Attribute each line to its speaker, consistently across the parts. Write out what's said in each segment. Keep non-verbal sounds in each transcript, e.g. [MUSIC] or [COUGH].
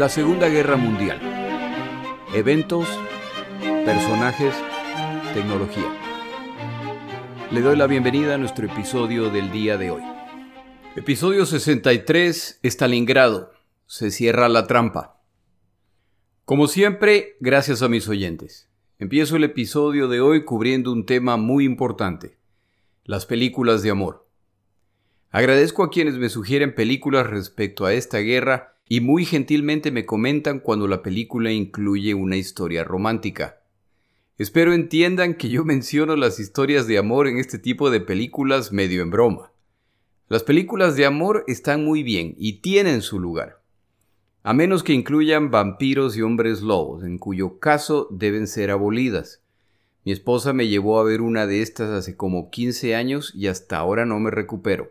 Speaker 1: La Segunda Guerra Mundial. Eventos, personajes, tecnología. Le doy la bienvenida a nuestro episodio del día de hoy. Episodio 63, Stalingrado. Se cierra la trampa. Como siempre, gracias a mis oyentes. Empiezo el episodio de hoy cubriendo un tema muy importante, las películas de amor. Agradezco a quienes me sugieren películas respecto a esta guerra y muy gentilmente me comentan cuando la película incluye una historia romántica. Espero entiendan que yo [LAUGHS] menciono las historias de amor en este tipo de películas medio en broma. Las películas de amor están muy bien y tienen su lugar. A menos que incluyan vampiros y hombres lobos, en cuyo caso deben ser abolidas. Mi esposa me llevó a ver una de estas hace como 15 años y hasta ahora no me recupero.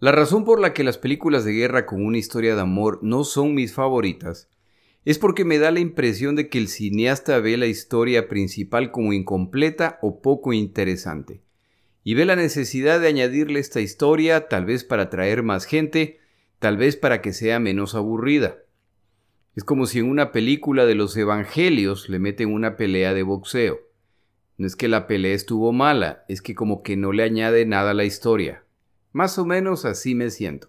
Speaker 1: La razón por la que las películas de guerra con una historia de amor no son mis favoritas es porque me da la impresión de que el cineasta ve la historia principal como incompleta o poco interesante, y ve la necesidad de añadirle esta historia tal vez para atraer más gente, tal vez para que sea menos aburrida. Es como si en una película de los Evangelios le meten una pelea de boxeo. No es que la pelea estuvo mala, es que como que no le añade nada a la historia. Más o menos así me siento.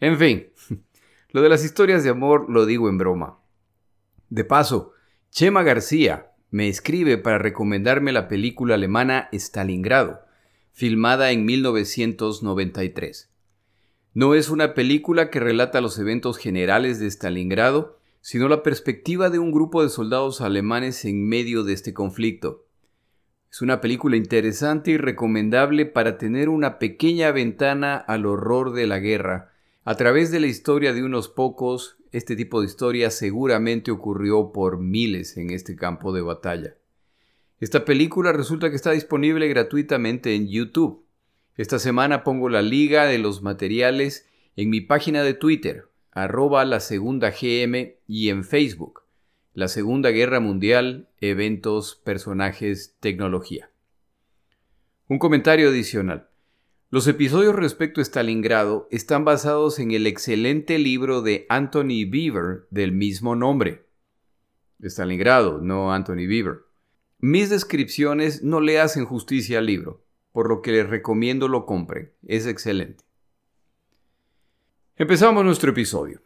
Speaker 1: En fin, [LAUGHS] lo de las historias de amor lo digo en broma. De paso, Chema García me escribe para recomendarme la película alemana Stalingrado, filmada en 1993. No es una película que relata los eventos generales de Stalingrado, sino la perspectiva de un grupo de soldados alemanes en medio de este conflicto. Es una película interesante y recomendable para tener una pequeña ventana al horror de la guerra. A través de la historia de unos pocos, este tipo de historia seguramente ocurrió por miles en este campo de batalla. Esta película resulta que está disponible gratuitamente en YouTube. Esta semana pongo la liga de los materiales en mi página de Twitter, arroba la segunda GM y en Facebook la Segunda Guerra Mundial, eventos, personajes, tecnología. Un comentario adicional. Los episodios respecto a Stalingrado están basados en el excelente libro de Anthony Beaver del mismo nombre. Stalingrado, no Anthony Beaver. Mis descripciones no le hacen justicia al libro, por lo que les recomiendo lo compren. Es excelente. Empezamos nuestro episodio.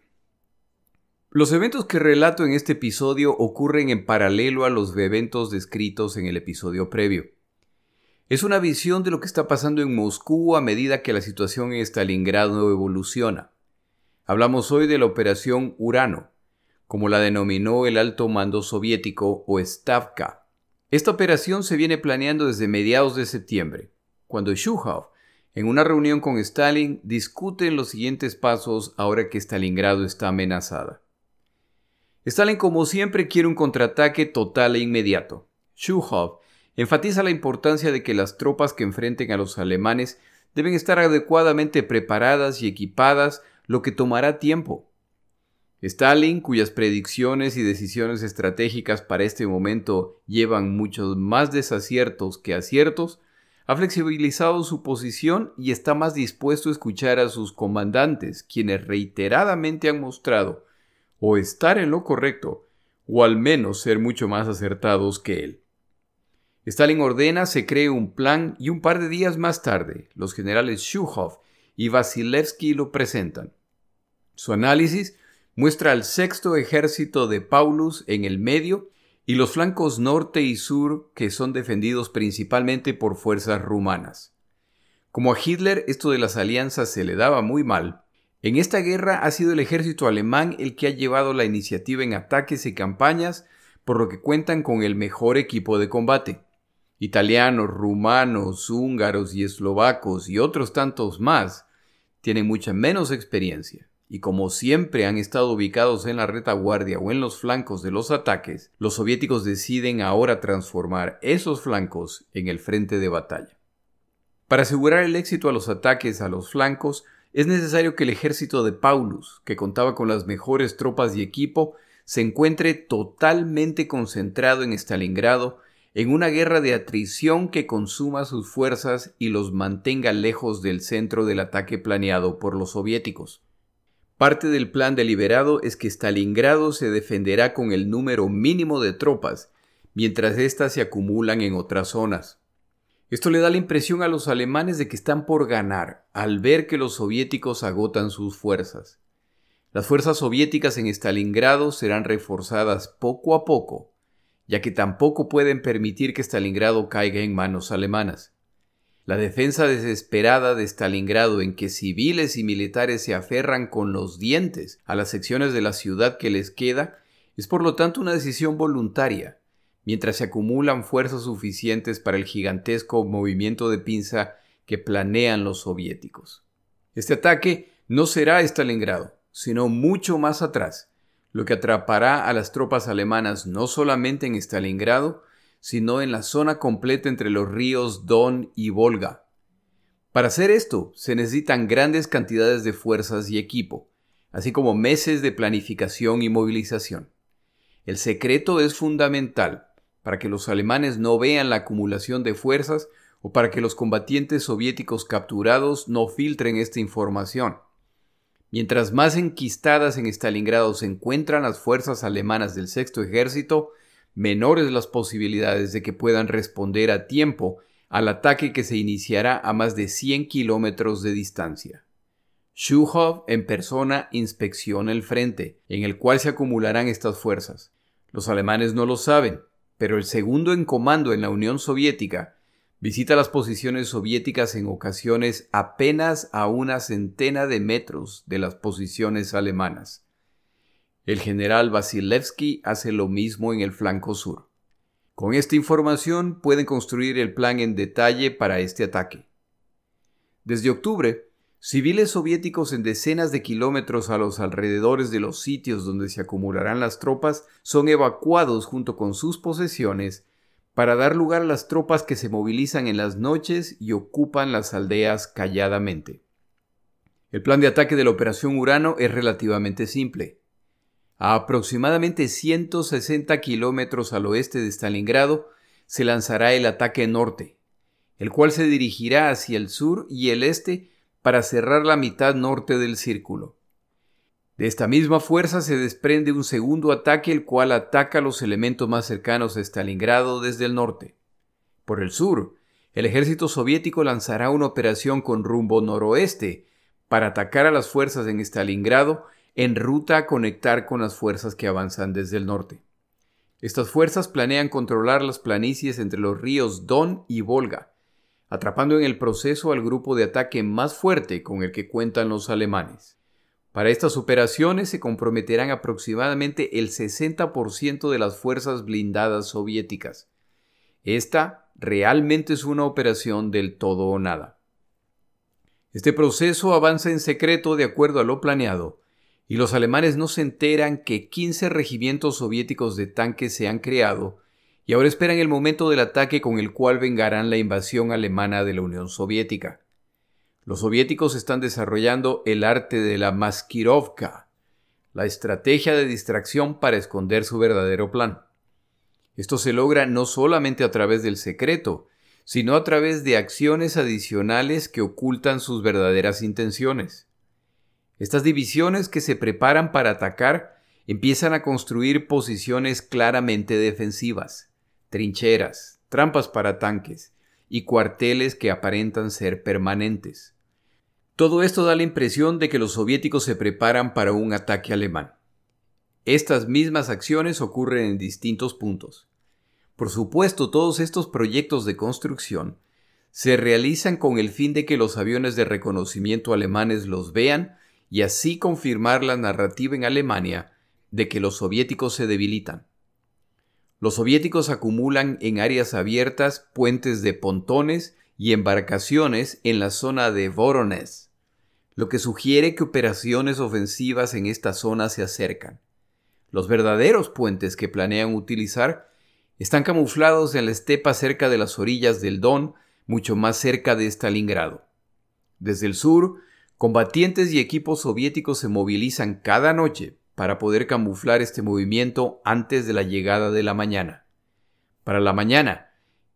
Speaker 1: Los eventos que relato en este episodio ocurren en paralelo a los eventos descritos en el episodio previo. Es una visión de lo que está pasando en Moscú a medida que la situación en Stalingrado evoluciona. Hablamos hoy de la Operación Urano, como la denominó el alto mando soviético o Stavka. Esta operación se viene planeando desde mediados de septiembre, cuando Shuhov, en una reunión con Stalin, discute los siguientes pasos ahora que Stalingrado está amenazada. Stalin, como siempre, quiere un contraataque total e inmediato. Schuhov enfatiza la importancia de que las tropas que enfrenten a los alemanes deben estar adecuadamente preparadas y equipadas, lo que tomará tiempo. Stalin, cuyas predicciones y decisiones estratégicas para este momento llevan muchos más desaciertos que aciertos, ha flexibilizado su posición y está más dispuesto a escuchar a sus comandantes, quienes reiteradamente han mostrado o estar en lo correcto, o al menos ser mucho más acertados que él. Stalin ordena se cree un plan y un par de días más tarde los generales Shuhov y Vasilevsky lo presentan. Su análisis muestra al sexto ejército de Paulus en el medio y los flancos norte y sur que son defendidos principalmente por fuerzas rumanas. Como a Hitler esto de las alianzas se le daba muy mal, en esta guerra ha sido el ejército alemán el que ha llevado la iniciativa en ataques y campañas, por lo que cuentan con el mejor equipo de combate. Italianos, rumanos, húngaros y eslovacos y otros tantos más tienen mucha menos experiencia, y como siempre han estado ubicados en la retaguardia o en los flancos de los ataques, los soviéticos deciden ahora transformar esos flancos en el frente de batalla. Para asegurar el éxito a los ataques a los flancos, es necesario que el ejército de Paulus, que contaba con las mejores tropas y equipo, se encuentre totalmente concentrado en Stalingrado en una guerra de atrición que consuma sus fuerzas y los mantenga lejos del centro del ataque planeado por los soviéticos. Parte del plan deliberado es que Stalingrado se defenderá con el número mínimo de tropas, mientras éstas se acumulan en otras zonas. Esto le da la impresión a los alemanes de que están por ganar, al ver que los soviéticos agotan sus fuerzas. Las fuerzas soviéticas en Stalingrado serán reforzadas poco a poco, ya que tampoco pueden permitir que Stalingrado caiga en manos alemanas. La defensa desesperada de Stalingrado en que civiles y militares se aferran con los dientes a las secciones de la ciudad que les queda es por lo tanto una decisión voluntaria, mientras se acumulan fuerzas suficientes para el gigantesco movimiento de pinza que planean los soviéticos. Este ataque no será Stalingrado, sino mucho más atrás, lo que atrapará a las tropas alemanas no solamente en Stalingrado, sino en la zona completa entre los ríos Don y Volga. Para hacer esto se necesitan grandes cantidades de fuerzas y equipo, así como meses de planificación y movilización. El secreto es fundamental para que los alemanes no vean la acumulación de fuerzas o para que los combatientes soviéticos capturados no filtren esta información. Mientras más enquistadas en Stalingrado se encuentran las fuerzas alemanas del sexto ejército, menores las posibilidades de que puedan responder a tiempo al ataque que se iniciará a más de 100 kilómetros de distancia. Schuhov en persona inspecciona el frente en el cual se acumularán estas fuerzas. Los alemanes no lo saben, pero el segundo en comando en la Unión Soviética visita las posiciones soviéticas en ocasiones apenas a una centena de metros de las posiciones alemanas. El general Vasilevsky hace lo mismo en el flanco sur. Con esta información pueden construir el plan en detalle para este ataque. Desde octubre, civiles soviéticos en decenas de kilómetros a los alrededores de los sitios donde se acumularán las tropas son evacuados junto con sus posesiones para dar lugar a las tropas que se movilizan en las noches y ocupan las aldeas calladamente. El plan de ataque de la Operación Urano es relativamente simple. A aproximadamente 160 kilómetros al oeste de Stalingrado se lanzará el ataque norte, el cual se dirigirá hacia el sur y el este para cerrar la mitad norte del círculo. De esta misma fuerza se desprende un segundo ataque el cual ataca los elementos más cercanos a Stalingrado desde el norte. Por el sur, el ejército soviético lanzará una operación con rumbo noroeste para atacar a las fuerzas en Stalingrado en ruta a conectar con las fuerzas que avanzan desde el norte. Estas fuerzas planean controlar las planicies entre los ríos Don y Volga, atrapando en el proceso al grupo de ataque más fuerte con el que cuentan los alemanes. Para estas operaciones se comprometerán aproximadamente el 60% de las fuerzas blindadas soviéticas. Esta realmente es una operación del todo o nada. Este proceso avanza en secreto de acuerdo a lo planeado, y los alemanes no se enteran que 15 regimientos soviéticos de tanques se han creado y ahora esperan el momento del ataque con el cual vengarán la invasión alemana de la Unión Soviética. Los soviéticos están desarrollando el arte de la maskirovka, la estrategia de distracción para esconder su verdadero plan. Esto se logra no solamente a través del secreto, sino a través de acciones adicionales que ocultan sus verdaderas intenciones. Estas divisiones que se preparan para atacar empiezan a construir posiciones claramente defensivas, trincheras, trampas para tanques y cuarteles que aparentan ser permanentes. Todo esto da la impresión de que los soviéticos se preparan para un ataque alemán. Estas mismas acciones ocurren en distintos puntos. Por supuesto, todos estos proyectos de construcción se realizan con el fin de que los aviones de reconocimiento alemanes los vean y así confirmar la narrativa en Alemania de que los soviéticos se debilitan. Los soviéticos acumulan en áreas abiertas puentes de pontones y embarcaciones en la zona de Voronezh, lo que sugiere que operaciones ofensivas en esta zona se acercan. Los verdaderos puentes que planean utilizar están camuflados en la estepa cerca de las orillas del Don, mucho más cerca de Stalingrado. Desde el sur, Combatientes y equipos soviéticos se movilizan cada noche para poder camuflar este movimiento antes de la llegada de la mañana. Para la mañana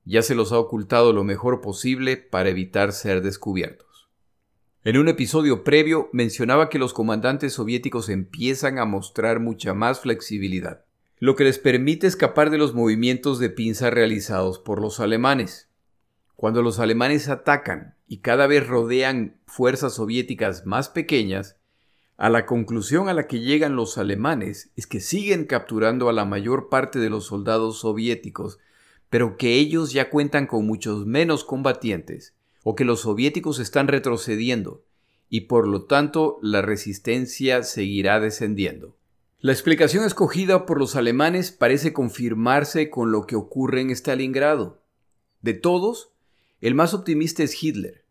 Speaker 1: ya se los ha ocultado lo mejor posible para evitar ser descubiertos. En un episodio previo mencionaba que los comandantes soviéticos empiezan a mostrar mucha más flexibilidad, lo que les permite escapar de los movimientos de pinza realizados por los alemanes. Cuando los alemanes atacan y cada vez rodean fuerzas soviéticas más pequeñas, a la conclusión a la que llegan los alemanes es que siguen capturando a la mayor parte de los soldados soviéticos, pero que ellos ya cuentan con muchos menos combatientes o que los soviéticos están retrocediendo y por lo tanto la resistencia seguirá descendiendo. La explicación escogida por los alemanes parece confirmarse con lo que ocurre en Stalingrado. De todos, el más optimista es Hitler.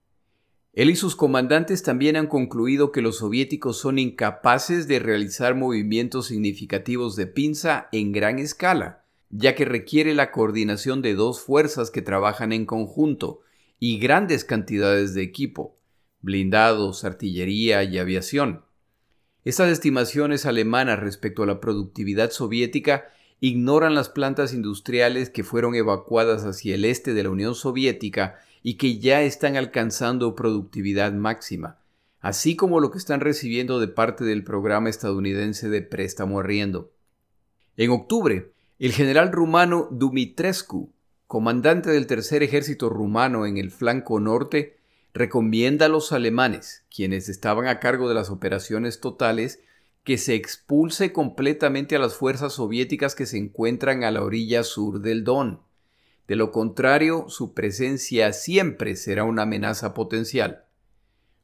Speaker 1: Él y sus comandantes también han concluido que los soviéticos son incapaces de realizar movimientos significativos de pinza en gran escala, ya que requiere la coordinación de dos fuerzas que trabajan en conjunto, y grandes cantidades de equipo, blindados, artillería y aviación. Estas estimaciones alemanas respecto a la productividad soviética ignoran las plantas industriales que fueron evacuadas hacia el este de la Unión Soviética y que ya están alcanzando productividad máxima, así como lo que están recibiendo de parte del programa estadounidense de préstamo arriendo. En octubre, el general rumano Dumitrescu comandante del tercer ejército rumano en el flanco norte, recomienda a los alemanes, quienes estaban a cargo de las operaciones totales, que se expulse completamente a las fuerzas soviéticas que se encuentran a la orilla sur del Don. De lo contrario, su presencia siempre será una amenaza potencial.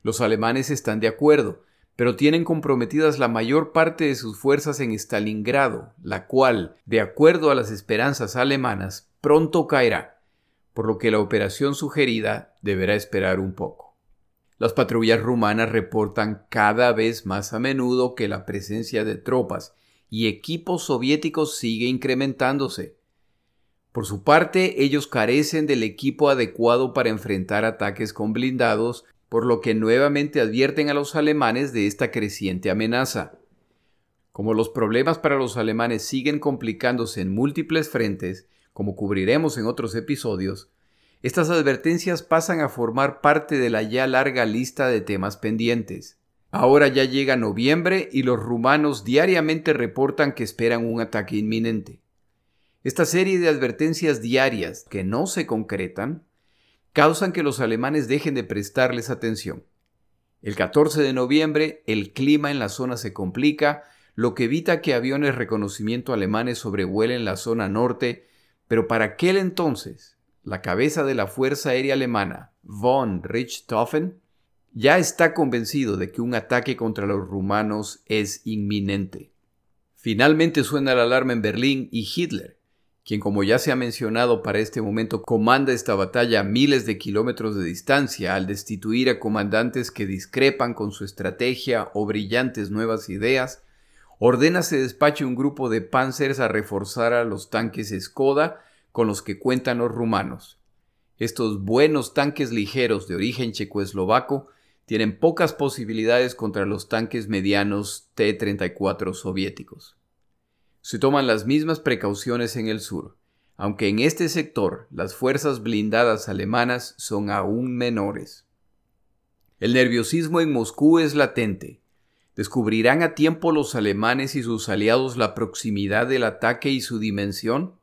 Speaker 1: Los alemanes están de acuerdo, pero tienen comprometidas la mayor parte de sus fuerzas en Stalingrado, la cual, de acuerdo a las esperanzas alemanas, pronto caerá, por lo que la operación sugerida deberá esperar un poco. Las patrullas rumanas reportan cada vez más a menudo que la presencia de tropas y equipos soviéticos sigue incrementándose. Por su parte, ellos carecen del equipo adecuado para enfrentar ataques con blindados, por lo que nuevamente advierten a los alemanes de esta creciente amenaza. Como los problemas para los alemanes siguen complicándose en múltiples frentes, como cubriremos en otros episodios, estas advertencias pasan a formar parte de la ya larga lista de temas pendientes. Ahora ya llega noviembre y los rumanos diariamente reportan que esperan un ataque inminente. Esta serie de advertencias diarias que no se concretan causan que los alemanes dejen de prestarles atención. El 14 de noviembre el clima en la zona se complica, lo que evita que aviones reconocimiento alemanes sobrevuelen la zona norte pero para aquel entonces, la cabeza de la Fuerza Aérea Alemana, von Richthofen, ya está convencido de que un ataque contra los rumanos es inminente. Finalmente suena la alarma en Berlín y Hitler, quien como ya se ha mencionado para este momento comanda esta batalla a miles de kilómetros de distancia al destituir a comandantes que discrepan con su estrategia o brillantes nuevas ideas, ordena se despache un grupo de panzers a reforzar a los tanques Skoda con los que cuentan los rumanos. Estos buenos tanques ligeros de origen checoslovaco tienen pocas posibilidades contra los tanques medianos T-34 soviéticos. Se toman las mismas precauciones en el sur, aunque en este sector las fuerzas blindadas alemanas son aún menores. El nerviosismo en Moscú es latente, ¿Descubrirán a tiempo los alemanes y sus aliados la proximidad del ataque y su dimensión?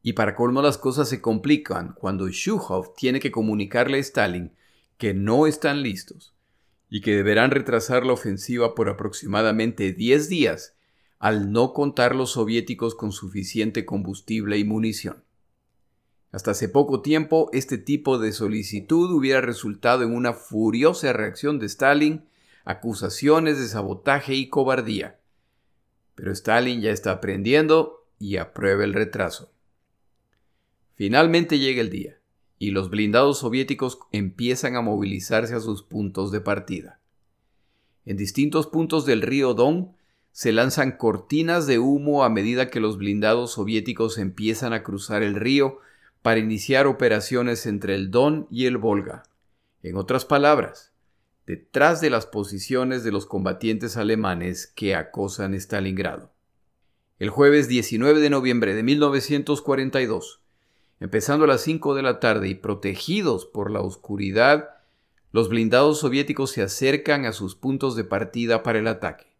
Speaker 1: Y para colmo las cosas se complican cuando Shuhov tiene que comunicarle a Stalin que no están listos y que deberán retrasar la ofensiva por aproximadamente 10 días al no contar los soviéticos con suficiente combustible y munición. Hasta hace poco tiempo este tipo de solicitud hubiera resultado en una furiosa reacción de Stalin acusaciones de sabotaje y cobardía. Pero Stalin ya está aprendiendo y aprueba el retraso. Finalmente llega el día, y los blindados soviéticos empiezan a movilizarse a sus puntos de partida. En distintos puntos del río Don se lanzan cortinas de humo a medida que los blindados soviéticos empiezan a cruzar el río para iniciar operaciones entre el Don y el Volga. En otras palabras, detrás de las posiciones de los combatientes alemanes que acosan Stalingrado. El jueves 19 de noviembre de 1942, empezando a las 5 de la tarde y protegidos por la oscuridad, Los blindados soviéticos se acercan a sus puntos de partida para el ataque.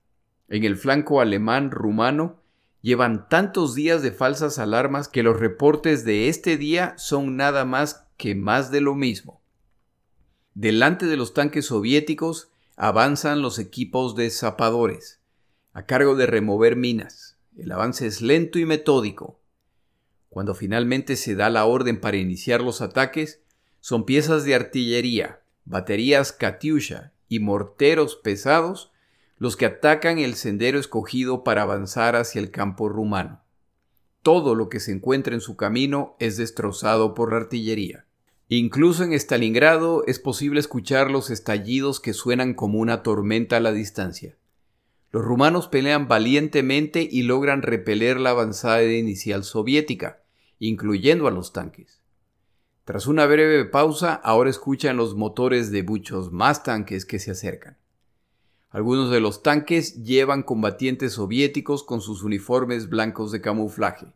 Speaker 1: En el flanco alemán rumano llevan tantos días de falsas alarmas que los reportes de este día son nada más que más de lo mismo. Delante de los tanques soviéticos avanzan los equipos de zapadores, a cargo de remover minas. El avance es lento y metódico. Cuando finalmente se da la orden para iniciar los ataques, son piezas de artillería, baterías Katyusha y morteros pesados los que atacan el sendero escogido para avanzar hacia el campo rumano. Todo lo que se encuentra en su camino es destrozado por la artillería. Incluso en Stalingrado es posible escuchar los estallidos que suenan como una tormenta a la distancia. Los rumanos pelean valientemente y logran repeler la avanzada inicial soviética, incluyendo a los tanques. Tras una breve pausa, ahora escuchan los motores de muchos más tanques que se acercan. Algunos de los tanques llevan combatientes soviéticos con sus uniformes blancos de camuflaje.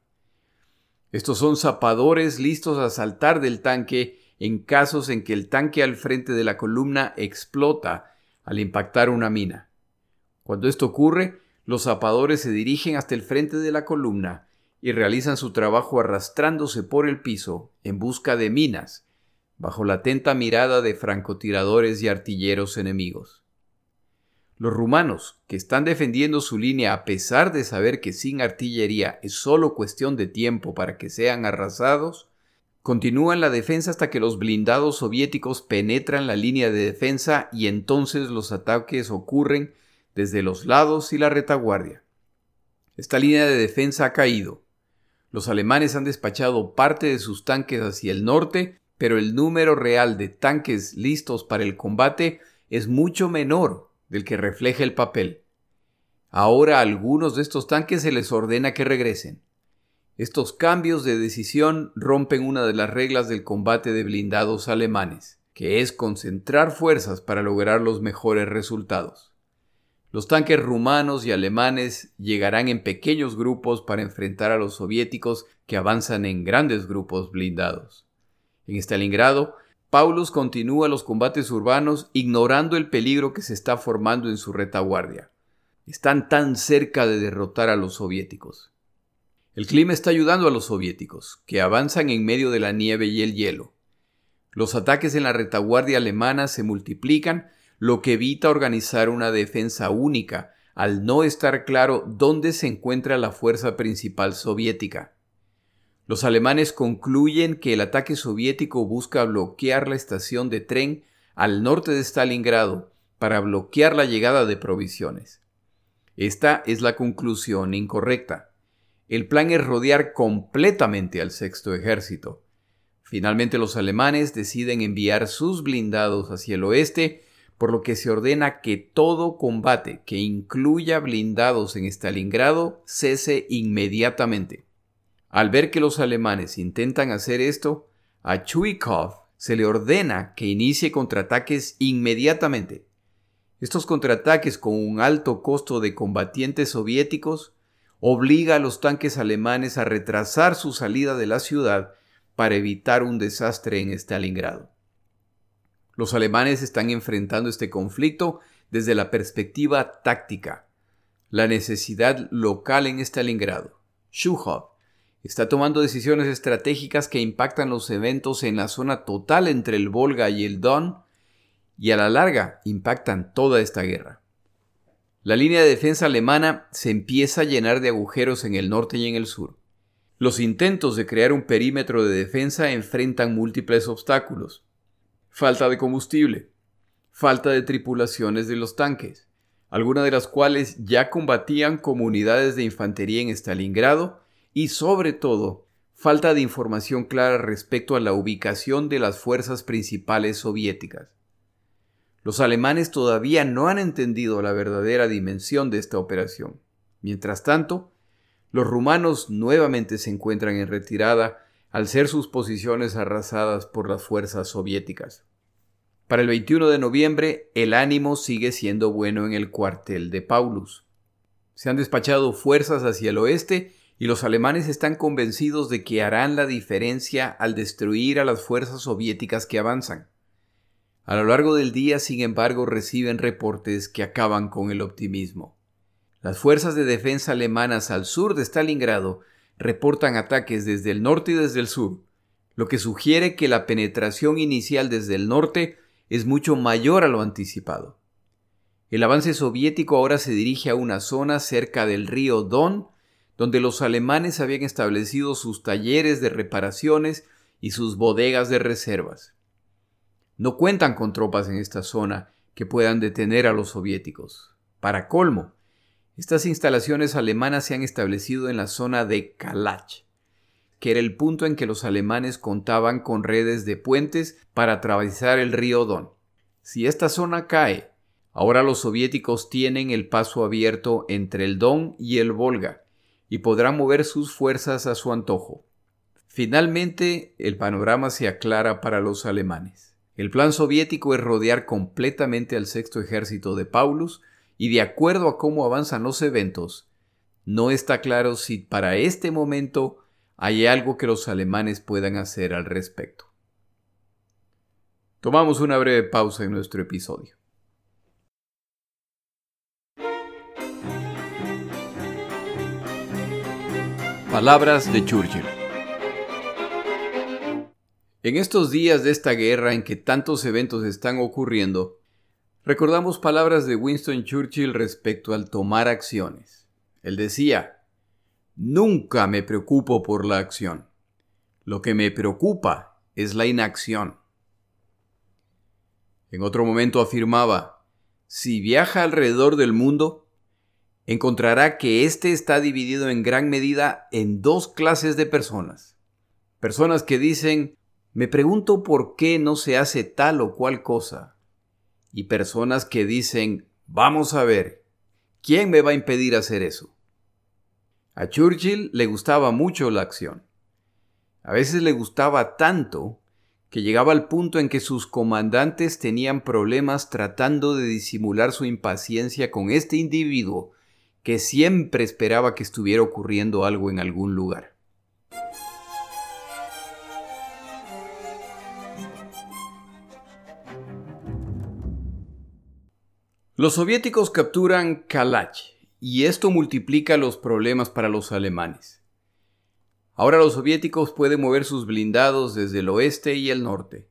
Speaker 1: Estos son zapadores listos a saltar del tanque en casos en que el tanque al frente de la columna explota al impactar una mina. Cuando esto ocurre, los zapadores se dirigen hasta el frente de la columna y realizan su trabajo arrastrándose por el piso en busca de minas, bajo la atenta mirada de francotiradores y artilleros enemigos. Los rumanos, que están defendiendo su línea a pesar de saber que sin artillería es solo cuestión de tiempo para que sean arrasados, continúan la defensa hasta que los blindados soviéticos penetran la línea de defensa y entonces los ataques ocurren desde los lados y la retaguardia. Esta línea de defensa ha caído, los alemanes han despachado parte de sus tanques hacia el norte, pero el número real de tanques listos para el combate es mucho menor del que refleja el papel. Ahora a algunos de estos tanques se les ordena que regresen. Estos cambios de decisión rompen una de las reglas del combate de blindados alemanes, que es concentrar fuerzas para lograr los mejores resultados. Los tanques rumanos y alemanes llegarán en pequeños grupos para enfrentar a los soviéticos que avanzan en grandes grupos blindados. En Stalingrado, Paulus continúa los combates urbanos ignorando el peligro que se está formando en su retaguardia. Están tan cerca de derrotar a los soviéticos. El clima está ayudando a los soviéticos, que avanzan en medio de la nieve y el hielo. Los ataques en la retaguardia alemana se multiplican lo que evita organizar una defensa única, al no estar claro dónde se encuentra la fuerza principal soviética. Los alemanes concluyen que el ataque soviético busca bloquear la estación de tren al norte de Stalingrado para bloquear la llegada de provisiones. Esta es la conclusión incorrecta. El plan es rodear completamente al sexto ejército. Finalmente los alemanes deciden enviar sus blindados hacia el oeste por lo que se ordena que todo combate que incluya blindados en Stalingrado cese inmediatamente. Al ver que los alemanes intentan hacer esto, a Chuikov se le ordena que inicie contraataques inmediatamente. Estos contraataques con un alto costo de combatientes soviéticos obliga a los tanques alemanes a retrasar su salida de la ciudad para evitar un desastre en Stalingrado. Los alemanes están enfrentando este conflicto desde la perspectiva táctica, la necesidad local en Stalingrado. Schuhov está tomando decisiones estratégicas que impactan los eventos en la zona total entre el Volga y el Don y a la larga impactan toda esta guerra. La línea de defensa alemana se empieza a llenar de agujeros en el norte y en el sur. Los intentos de crear un perímetro de defensa enfrentan múltiples obstáculos falta de combustible, falta de tripulaciones de los tanques, algunas de las cuales ya combatían comunidades de infantería en Stalingrado y sobre todo falta de información clara respecto a la ubicación de las fuerzas principales soviéticas. Los alemanes todavía no han entendido la verdadera dimensión de esta operación. Mientras tanto, los rumanos nuevamente se encuentran en retirada al ser sus posiciones arrasadas por las fuerzas soviéticas. Para el 21 de noviembre, el ánimo sigue siendo bueno en el cuartel de Paulus. Se han despachado fuerzas hacia el oeste y los alemanes están convencidos de que harán la diferencia al destruir a las fuerzas soviéticas que avanzan. A lo largo del día, sin embargo, reciben reportes que acaban con el optimismo. Las fuerzas de defensa alemanas al sur de Stalingrado reportan ataques desde el norte y desde el sur, lo que sugiere que la penetración inicial desde el norte es mucho mayor a lo anticipado. El avance soviético ahora se dirige a una zona cerca del río Don, donde los alemanes habían establecido sus talleres de reparaciones y sus bodegas de reservas. No cuentan con tropas en esta zona que puedan detener a los soviéticos. Para colmo, estas instalaciones alemanas se han establecido en la zona de Kalach, que era el punto en que los alemanes contaban con redes de puentes para atravesar el río Don. Si esta zona cae, ahora los soviéticos tienen el paso abierto entre el Don y el Volga y podrán mover sus fuerzas a su antojo. Finalmente, el panorama se aclara para los alemanes. El plan soviético es rodear completamente al sexto ejército de Paulus y de acuerdo a cómo avanzan los eventos, no está claro si para este momento hay algo que los alemanes puedan hacer al respecto. Tomamos una breve pausa en nuestro episodio. Palabras de Churchill. En estos días de esta guerra en que tantos eventos están ocurriendo, Recordamos palabras de Winston Churchill respecto al tomar acciones. Él decía, Nunca me preocupo por la acción. Lo que me preocupa es la inacción. En otro momento afirmaba, si viaja alrededor del mundo, encontrará que éste está dividido en gran medida en dos clases de personas. Personas que dicen, me pregunto por qué no se hace tal o cual cosa y personas que dicen, vamos a ver, ¿quién me va a impedir hacer eso? A Churchill le gustaba mucho la acción. A veces le gustaba tanto que llegaba al punto en que sus comandantes tenían problemas tratando de disimular su impaciencia con este individuo que siempre esperaba que estuviera ocurriendo algo en algún lugar. Los soviéticos capturan Kalach y esto multiplica los problemas para los alemanes. Ahora los soviéticos pueden mover sus blindados desde el oeste y el norte.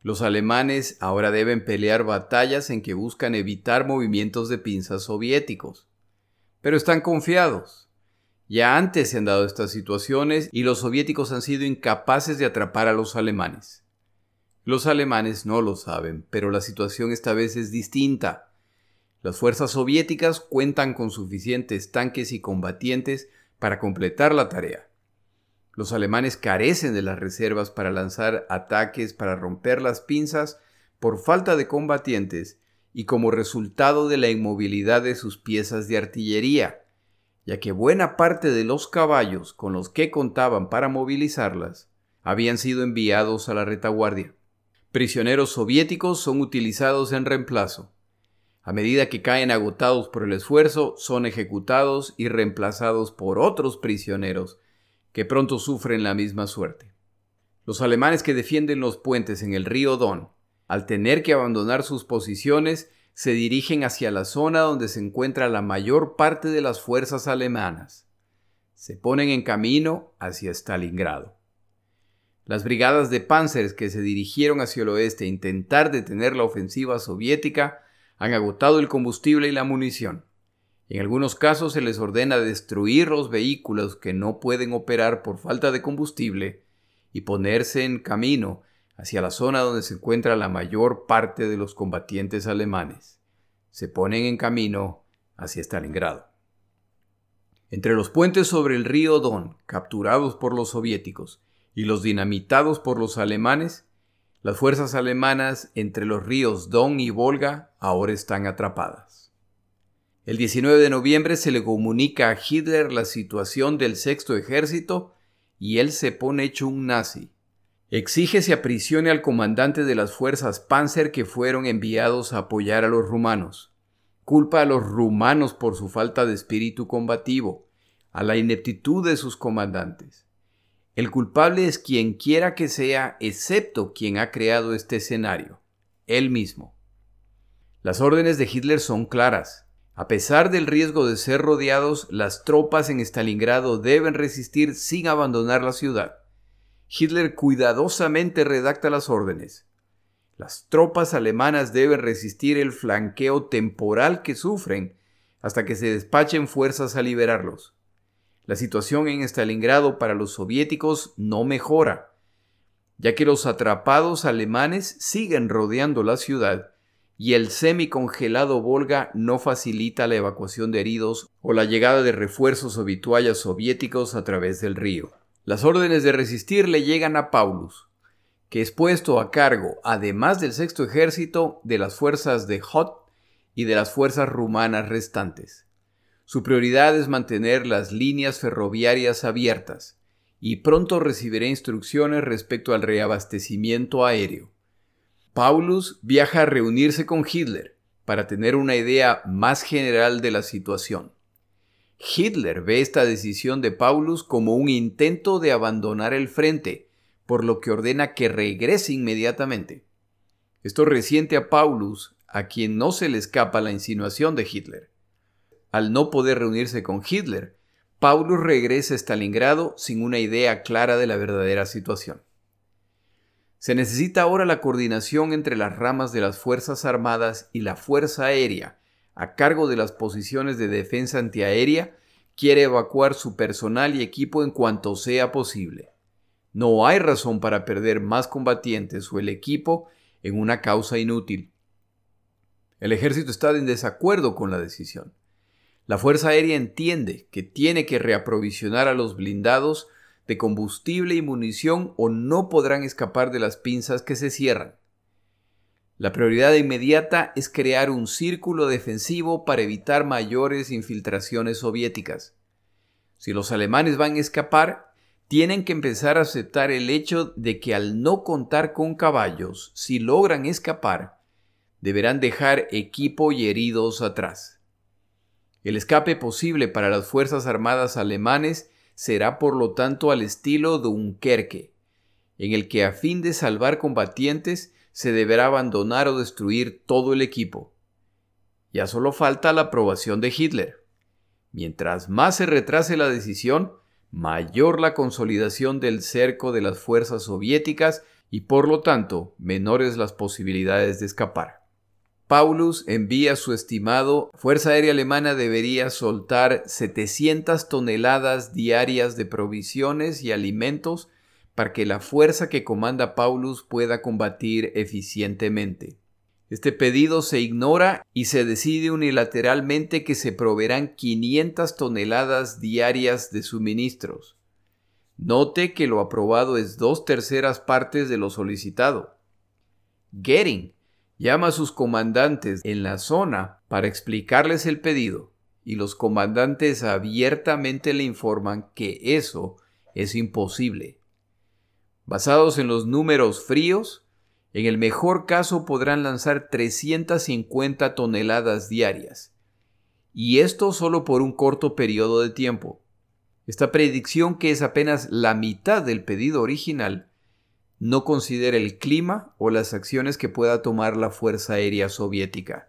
Speaker 1: Los alemanes ahora deben pelear batallas en que buscan evitar movimientos de pinzas soviéticos. Pero están confiados. Ya antes se han dado estas situaciones y los soviéticos han sido incapaces de atrapar a los alemanes. Los alemanes no lo saben, pero la situación esta vez es distinta. Las fuerzas soviéticas cuentan con suficientes tanques y combatientes para completar la tarea. Los alemanes carecen de las reservas para lanzar ataques para romper las pinzas por falta de combatientes y como resultado de la inmovilidad de sus piezas de artillería, ya que buena parte de los caballos con los que contaban para movilizarlas habían sido enviados a la retaguardia. Prisioneros soviéticos son utilizados en reemplazo. A medida que caen agotados por el esfuerzo, son ejecutados y reemplazados por otros prisioneros que pronto sufren la misma suerte. Los alemanes que defienden los puentes en el río Don, al tener que abandonar sus posiciones, se dirigen hacia la zona donde se encuentra la mayor parte de las fuerzas alemanas. Se ponen en camino hacia Stalingrado. Las brigadas de panzers que se dirigieron hacia el oeste a intentar detener la ofensiva soviética han agotado el combustible y la munición. En algunos casos se les ordena destruir los vehículos que no pueden operar por falta de combustible y ponerse en camino hacia la zona donde se encuentra la mayor parte de los combatientes alemanes. Se ponen en camino hacia Stalingrado. Entre los puentes sobre el río Don, capturados por los soviéticos, y los dinamitados por los alemanes, las fuerzas alemanas entre los ríos Don y Volga ahora están atrapadas. El 19 de noviembre se le comunica a Hitler la situación del sexto ejército y él se pone hecho un nazi. Exige se aprisione al comandante de las fuerzas Panzer que fueron enviados a apoyar a los rumanos. Culpa a los rumanos por su falta de espíritu combativo, a la ineptitud de sus comandantes. El culpable es quien quiera que sea, excepto quien ha creado este escenario. él mismo. Las órdenes de Hitler son claras. A pesar del riesgo de ser rodeados, las tropas en Stalingrado deben resistir sin abandonar la ciudad. Hitler cuidadosamente redacta las órdenes. Las tropas alemanas deben resistir el flanqueo temporal que sufren hasta que se despachen fuerzas a liberarlos. La situación en Stalingrado para los soviéticos no mejora, ya que los atrapados alemanes siguen rodeando la ciudad y el semicongelado Volga no facilita la evacuación de heridos o la llegada de refuerzos o vituallas soviéticos a través del río. Las órdenes de resistir le llegan a Paulus, que es puesto a cargo, además del sexto ejército, de las fuerzas de Hot y de las fuerzas rumanas restantes. Su prioridad es mantener las líneas ferroviarias abiertas, y pronto recibirá instrucciones respecto al reabastecimiento aéreo. Paulus viaja a reunirse con Hitler para tener una idea más general de la situación. Hitler ve esta decisión de Paulus como un intento de abandonar el frente, por lo que ordena que regrese inmediatamente. Esto resiente a Paulus, a quien no se le escapa la insinuación de Hitler. Al no poder reunirse con Hitler, Paulus regresa a Stalingrado sin una idea clara de la verdadera situación. Se necesita ahora la coordinación entre las ramas de las Fuerzas Armadas y la Fuerza Aérea, a cargo de las posiciones de defensa antiaérea, quiere evacuar su personal y equipo en cuanto sea posible. No hay razón para perder más combatientes o el equipo en una causa inútil. El ejército está en desacuerdo con la decisión. La Fuerza Aérea entiende que tiene que reaprovisionar a los blindados de combustible y munición o no podrán escapar de las pinzas que se cierran. La prioridad inmediata es crear un círculo defensivo para evitar mayores infiltraciones soviéticas. Si los alemanes van a escapar, tienen que empezar a aceptar el hecho de que al no contar con caballos, si logran escapar, deberán dejar equipo y heridos atrás. El escape posible para las Fuerzas Armadas alemanes será por lo tanto al estilo Dunkerque, en el que a fin de salvar combatientes se deberá abandonar o destruir todo el equipo. Ya solo falta la aprobación de Hitler. Mientras más se retrase la decisión, mayor la consolidación del cerco de las fuerzas soviéticas y por lo tanto menores las posibilidades de escapar. Paulus envía su estimado, Fuerza Aérea Alemana debería soltar 700 toneladas diarias de provisiones y alimentos para que la fuerza que comanda Paulus pueda combatir eficientemente. Este pedido se ignora y se decide unilateralmente que se proveerán 500 toneladas diarias de suministros. Note que lo aprobado es dos terceras partes de lo solicitado. Goering llama a sus comandantes en la zona para explicarles el pedido y los comandantes abiertamente le informan que eso es imposible. Basados en los números fríos, en el mejor caso podrán lanzar 350 toneladas diarias, y esto solo por un corto periodo de tiempo. Esta predicción, que es apenas la mitad del pedido original, no considera el clima o las acciones que pueda tomar la Fuerza Aérea Soviética.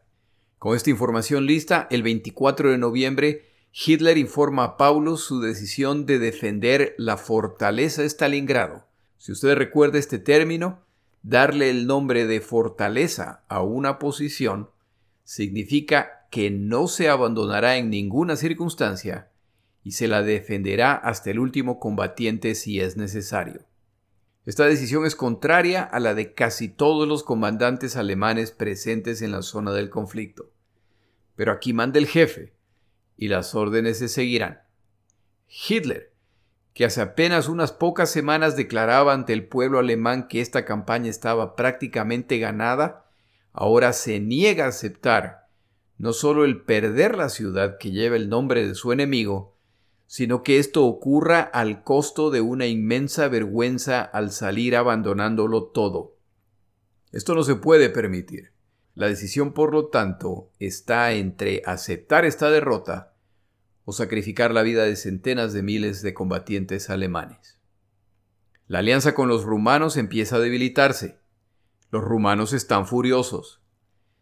Speaker 1: Con esta información lista, el 24 de noviembre, Hitler informa a Paulus su decisión de defender la fortaleza Stalingrado. Si usted recuerda este término, darle el nombre de fortaleza a una posición significa que no se abandonará en ninguna circunstancia y se la defenderá hasta el último combatiente si es necesario. Esta decisión es contraria a la de casi todos los comandantes alemanes presentes en la zona del conflicto. Pero aquí manda el jefe, y las órdenes se seguirán. Hitler, que hace apenas unas pocas semanas declaraba ante el pueblo alemán que esta campaña estaba prácticamente ganada, ahora se niega a aceptar no solo el perder la ciudad que lleva el nombre de su enemigo, sino que esto ocurra al costo de una inmensa vergüenza al salir abandonándolo todo. Esto no se puede permitir. La decisión, por lo tanto, está entre aceptar esta derrota o sacrificar la vida de centenas de miles de combatientes alemanes. La alianza con los rumanos empieza a debilitarse. Los rumanos están furiosos.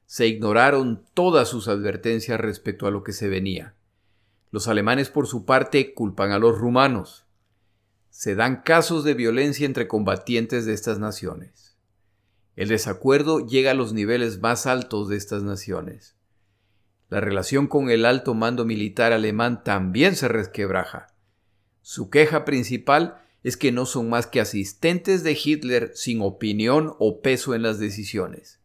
Speaker 1: Se ignoraron todas sus advertencias respecto a lo que se venía. Los alemanes por su parte culpan a los rumanos. Se dan casos de violencia entre combatientes de estas naciones. El desacuerdo llega a los niveles más altos de estas naciones. La relación con el alto mando militar alemán también se resquebraja. Su queja principal es que no son más que asistentes de Hitler sin opinión o peso en las decisiones.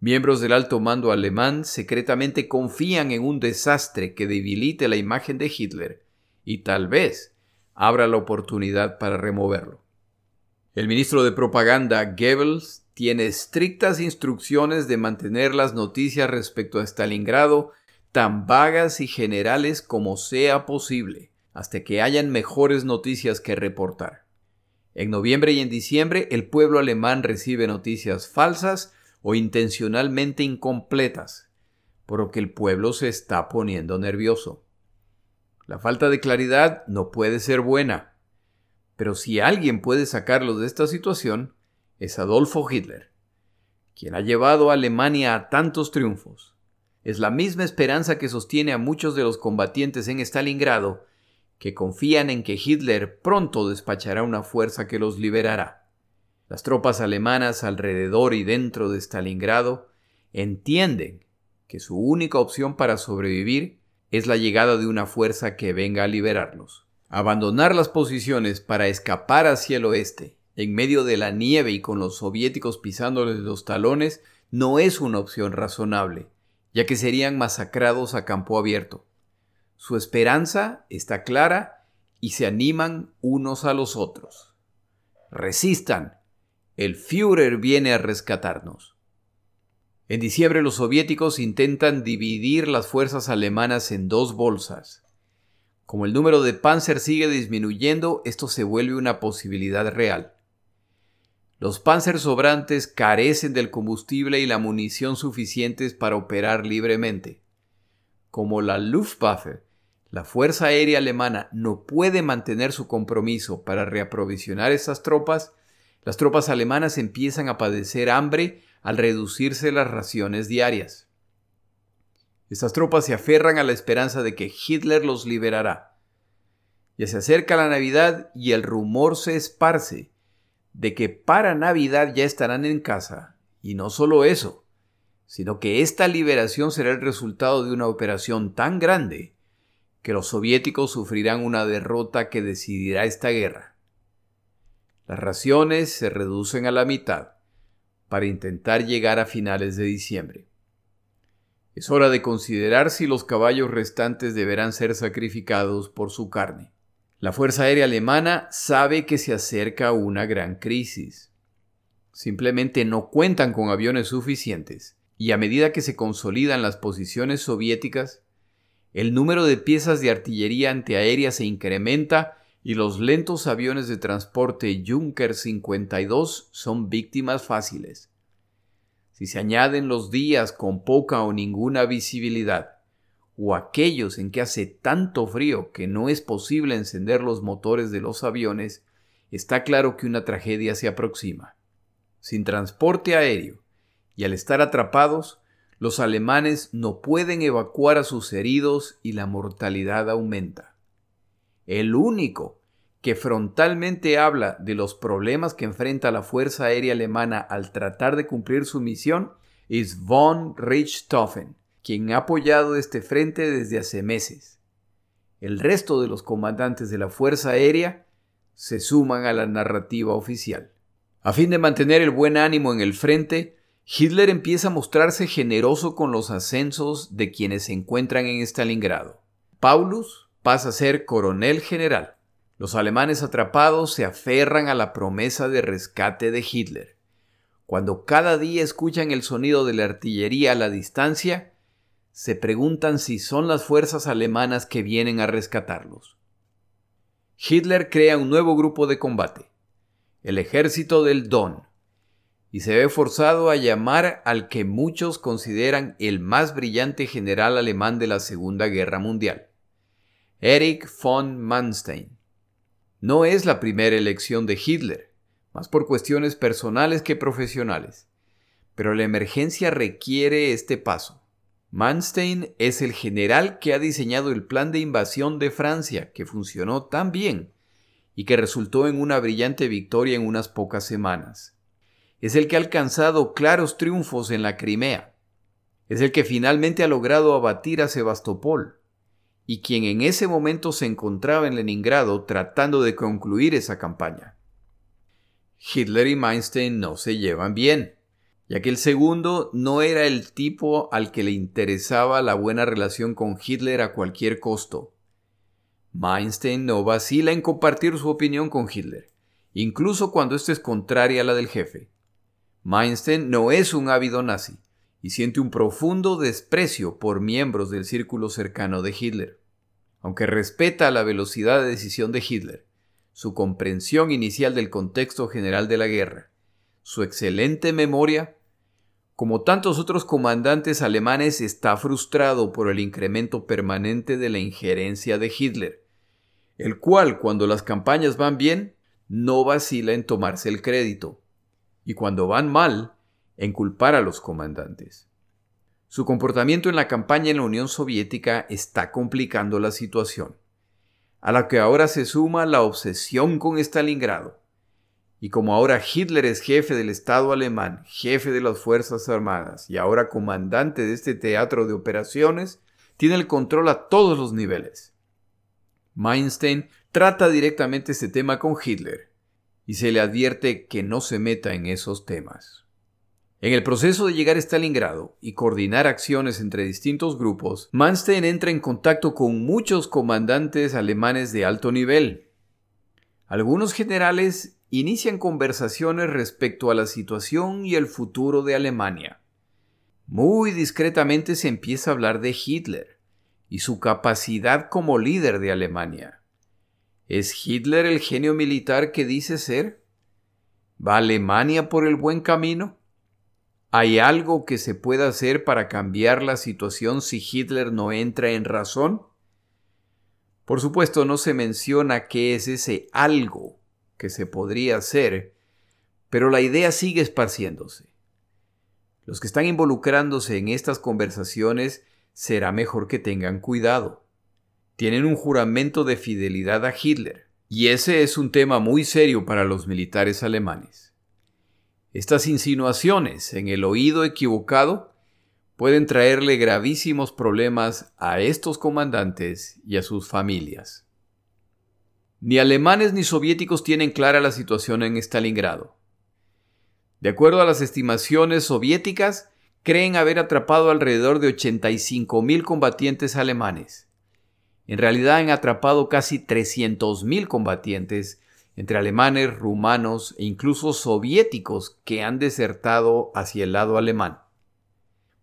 Speaker 1: Miembros del alto mando alemán secretamente confían en un desastre que debilite la imagen de Hitler y tal vez abra la oportunidad para removerlo. El ministro de Propaganda Goebbels tiene estrictas instrucciones de mantener las noticias respecto a Stalingrado tan vagas y generales como sea posible, hasta que hayan mejores noticias que reportar. En noviembre y en diciembre el pueblo alemán recibe noticias falsas o intencionalmente incompletas, por lo que el pueblo se está poniendo nervioso. La falta de claridad no puede ser buena, pero si alguien puede sacarlos de esta situación, es Adolfo Hitler, quien ha llevado a Alemania a tantos triunfos. Es la misma esperanza que sostiene a muchos de los combatientes en Stalingrado, que confían en que Hitler pronto despachará una fuerza que los liberará. Las tropas alemanas alrededor y dentro de Stalingrado entienden que su única opción para sobrevivir es la llegada de una fuerza que venga a liberarlos. Abandonar las posiciones para escapar hacia el oeste, en medio de la nieve y con los soviéticos pisándoles los talones, no es una opción razonable, ya que serían masacrados a campo abierto. Su esperanza está clara y se animan unos a los otros. Resistan, el Führer viene a rescatarnos. En diciembre los soviéticos intentan dividir las fuerzas alemanas en dos bolsas. Como el número de Panzer sigue disminuyendo, esto se vuelve una posibilidad real. Los Panzer sobrantes carecen del combustible y la munición suficientes para operar libremente. Como la Luftwaffe, la Fuerza Aérea Alemana, no puede mantener su compromiso para reaprovisionar esas tropas, las tropas alemanas empiezan a padecer hambre al reducirse las raciones diarias. Estas tropas se aferran a la esperanza de que Hitler los liberará. Ya se acerca la Navidad y el rumor se esparce de que para Navidad ya estarán en casa. Y no solo eso, sino que esta liberación será el resultado de una operación tan grande que los soviéticos sufrirán una derrota que decidirá esta guerra. Las raciones se reducen a la mitad para intentar llegar a finales de diciembre. Es hora de considerar si los caballos restantes deberán ser sacrificados por su carne. La Fuerza Aérea Alemana sabe que se acerca una gran crisis. Simplemente no cuentan con aviones suficientes y a medida que se consolidan las posiciones soviéticas, el número de piezas de artillería antiaérea se incrementa y los lentos aviones de transporte Junker 52 son víctimas fáciles. Si se añaden los días con poca o ninguna visibilidad, o aquellos en que hace tanto frío que no es posible encender los motores de los aviones, está claro que una tragedia se aproxima. Sin transporte aéreo y al estar atrapados, los alemanes no pueden evacuar a sus heridos y la mortalidad aumenta. El único que frontalmente habla de los problemas que enfrenta la Fuerza Aérea Alemana al tratar de cumplir su misión es von Richthofen, quien ha apoyado este frente desde hace meses. El resto de los comandantes de la Fuerza Aérea se suman a la narrativa oficial. A fin de mantener el buen ánimo en el frente, Hitler empieza a mostrarse generoso con los ascensos de quienes se encuentran en Stalingrado. Paulus pasa a ser coronel general. Los alemanes atrapados se aferran a la promesa de rescate de Hitler. Cuando cada día escuchan el sonido de la artillería a la distancia, se preguntan si son las fuerzas alemanas que vienen a rescatarlos. Hitler crea un nuevo grupo de combate, el ejército del Don, y se ve forzado a llamar al que muchos consideran el más brillante general alemán de la Segunda Guerra Mundial, Erich von Manstein. No es la primera elección de Hitler. más por cuestiones personales que profesionales. Pero la emergencia requiere este paso. Manstein es el general que ha diseñado el plan de invasión de Francia, que funcionó tan bien y que resultó en una brillante victoria en unas pocas semanas. Es el que ha alcanzado claros triunfos en la Crimea. Es el que finalmente ha logrado abatir a Sebastopol y quien en ese momento se encontraba en Leningrado tratando de concluir esa campaña. Hitler y Manstein no se llevan bien ya que el segundo no era el tipo al que le interesaba la buena relación con Hitler a cualquier costo. Meinstein no vacila en compartir su opinión con Hitler, incluso cuando ésta es contraria a la del jefe. Meinstein no es un ávido nazi y siente un profundo desprecio por miembros del círculo cercano de Hitler. Aunque respeta la velocidad de decisión de Hitler, su comprensión inicial del contexto general de la guerra, su excelente memoria como tantos otros comandantes alemanes, está frustrado por el incremento permanente de la injerencia de Hitler, el cual, cuando las campañas van bien, no vacila en tomarse el crédito, y cuando van mal, en culpar a los comandantes. Su comportamiento en la campaña en la Unión Soviética está complicando la situación, a la que ahora se suma la obsesión con Stalingrado, y como ahora Hitler es jefe del Estado alemán, jefe de las Fuerzas Armadas y ahora comandante de este teatro de operaciones, tiene el control a todos los niveles. Meinstein trata directamente este tema con Hitler y se le advierte que no se meta en esos temas. En el proceso de llegar a Stalingrado y coordinar acciones entre distintos grupos, Manstein entra en contacto con muchos comandantes alemanes de alto nivel. Algunos generales inician conversaciones respecto a la situación y el futuro de Alemania. Muy discretamente se empieza a hablar de Hitler y su capacidad como líder de Alemania. ¿Es Hitler el genio militar que dice ser? ¿Va Alemania por el buen camino? ¿Hay algo que se pueda hacer para cambiar la situación si Hitler no entra en razón? Por supuesto no se menciona qué es ese algo que se podría hacer, pero la idea sigue esparciéndose. Los que están involucrándose en estas conversaciones será mejor que tengan cuidado. Tienen un juramento de fidelidad a Hitler, y ese es un tema muy serio para los militares alemanes. Estas insinuaciones en el oído equivocado pueden traerle gravísimos problemas a estos comandantes y a sus familias. Ni alemanes ni soviéticos tienen clara la situación en Stalingrado. De acuerdo a las estimaciones soviéticas, creen haber atrapado alrededor de 85.000 combatientes alemanes. En realidad han atrapado casi 300.000 combatientes entre alemanes, rumanos e incluso soviéticos que han desertado hacia el lado alemán.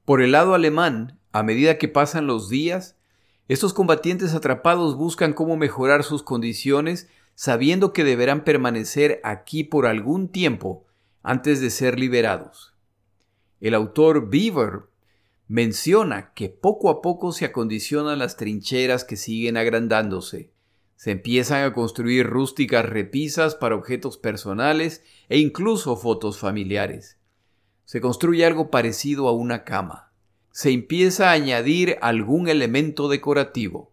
Speaker 1: Por el lado alemán, a medida que pasan los días, estos combatientes atrapados buscan cómo mejorar sus condiciones sabiendo que deberán permanecer aquí por algún tiempo antes de ser liberados. El autor Beaver menciona que poco a poco se acondicionan las trincheras que siguen agrandándose. Se empiezan a construir rústicas repisas para objetos personales e incluso fotos familiares. Se construye algo parecido a una cama se empieza a añadir algún elemento decorativo.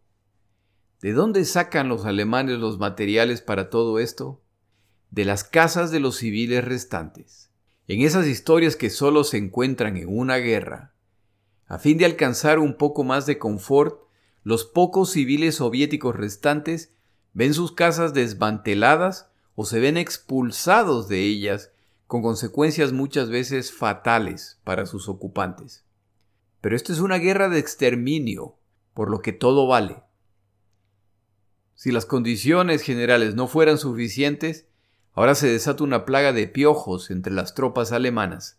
Speaker 1: ¿De dónde sacan los alemanes los materiales para todo esto? De las casas de los civiles restantes. En esas historias que solo se encuentran en una guerra. A fin de alcanzar un poco más de confort, los pocos civiles soviéticos restantes ven sus casas desmanteladas o se ven expulsados de ellas con consecuencias muchas veces fatales para sus ocupantes. Pero esto es una guerra de exterminio, por lo que todo vale. Si las condiciones generales no fueran suficientes, ahora se desata una plaga de piojos entre las tropas alemanas,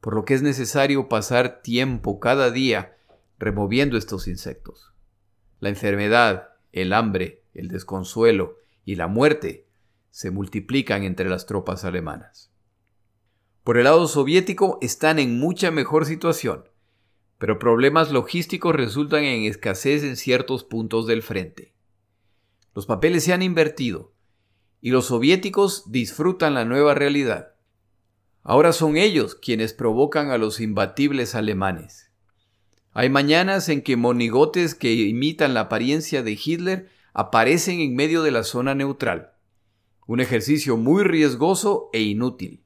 Speaker 1: por lo que es necesario pasar tiempo cada día removiendo estos insectos. La enfermedad, el hambre, el desconsuelo y la muerte se multiplican entre las tropas alemanas. Por el lado soviético están en mucha mejor situación pero problemas logísticos resultan en escasez en ciertos puntos del frente. Los papeles se han invertido y los soviéticos disfrutan la nueva realidad. Ahora son ellos quienes provocan a los imbatibles alemanes. Hay mañanas en que monigotes que imitan la apariencia de Hitler aparecen en medio de la zona neutral. Un ejercicio muy riesgoso e inútil.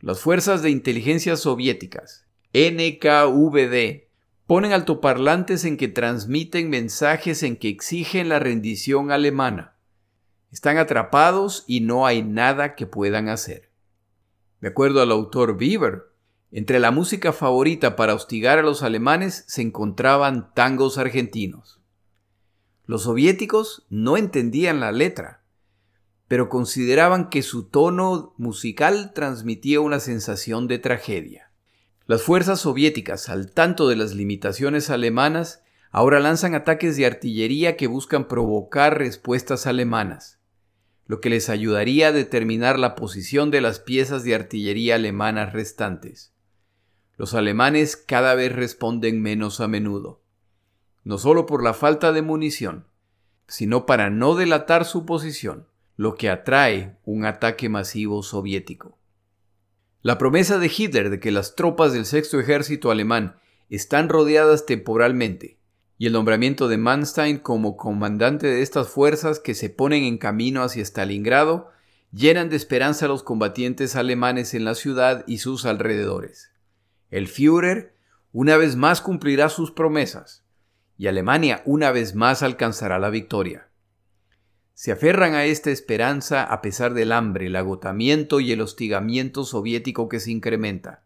Speaker 1: Las fuerzas de inteligencia soviéticas, NKVD, ponen altoparlantes en que transmiten mensajes en que exigen la rendición alemana. Están atrapados y no hay nada que puedan hacer. De acuerdo al autor Bieber, entre la música favorita para hostigar a los alemanes se encontraban tangos argentinos. Los soviéticos no entendían la letra, pero consideraban que su tono musical transmitía una sensación de tragedia. Las fuerzas soviéticas, al tanto de las limitaciones alemanas, ahora lanzan ataques de artillería que buscan provocar respuestas alemanas, lo que les ayudaría a determinar la posición de las piezas de artillería alemanas restantes. Los alemanes cada vez responden menos a menudo, no solo por la falta de munición, sino para no delatar su posición, lo que atrae un ataque masivo soviético. La promesa de Hitler de que las tropas del sexto ejército alemán están rodeadas temporalmente y el nombramiento de Manstein como comandante de estas fuerzas que se ponen en camino hacia Stalingrado llenan de esperanza a los combatientes alemanes en la ciudad y sus alrededores. El Führer una vez más cumplirá sus promesas y Alemania una vez más alcanzará la victoria se aferran a esta esperanza a pesar del hambre, el agotamiento y el hostigamiento soviético que se incrementa.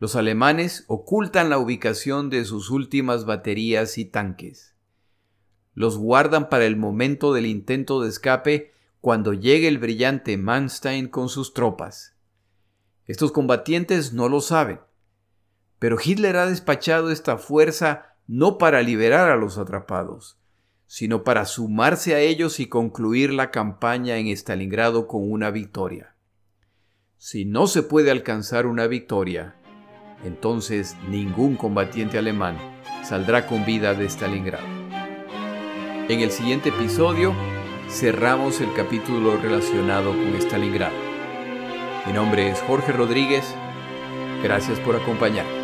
Speaker 1: Los alemanes ocultan la ubicación de sus últimas baterías y tanques. Los guardan para el momento del intento de escape cuando llegue el brillante Manstein con sus tropas. Estos combatientes no lo saben, pero Hitler ha despachado esta fuerza no para liberar a los atrapados, sino para sumarse a ellos y concluir la campaña en Stalingrado con una victoria. Si no se puede alcanzar una victoria, entonces ningún combatiente alemán saldrá con vida de Stalingrado. En el siguiente episodio cerramos el capítulo relacionado con Stalingrado. Mi nombre es Jorge Rodríguez. Gracias por acompañarme.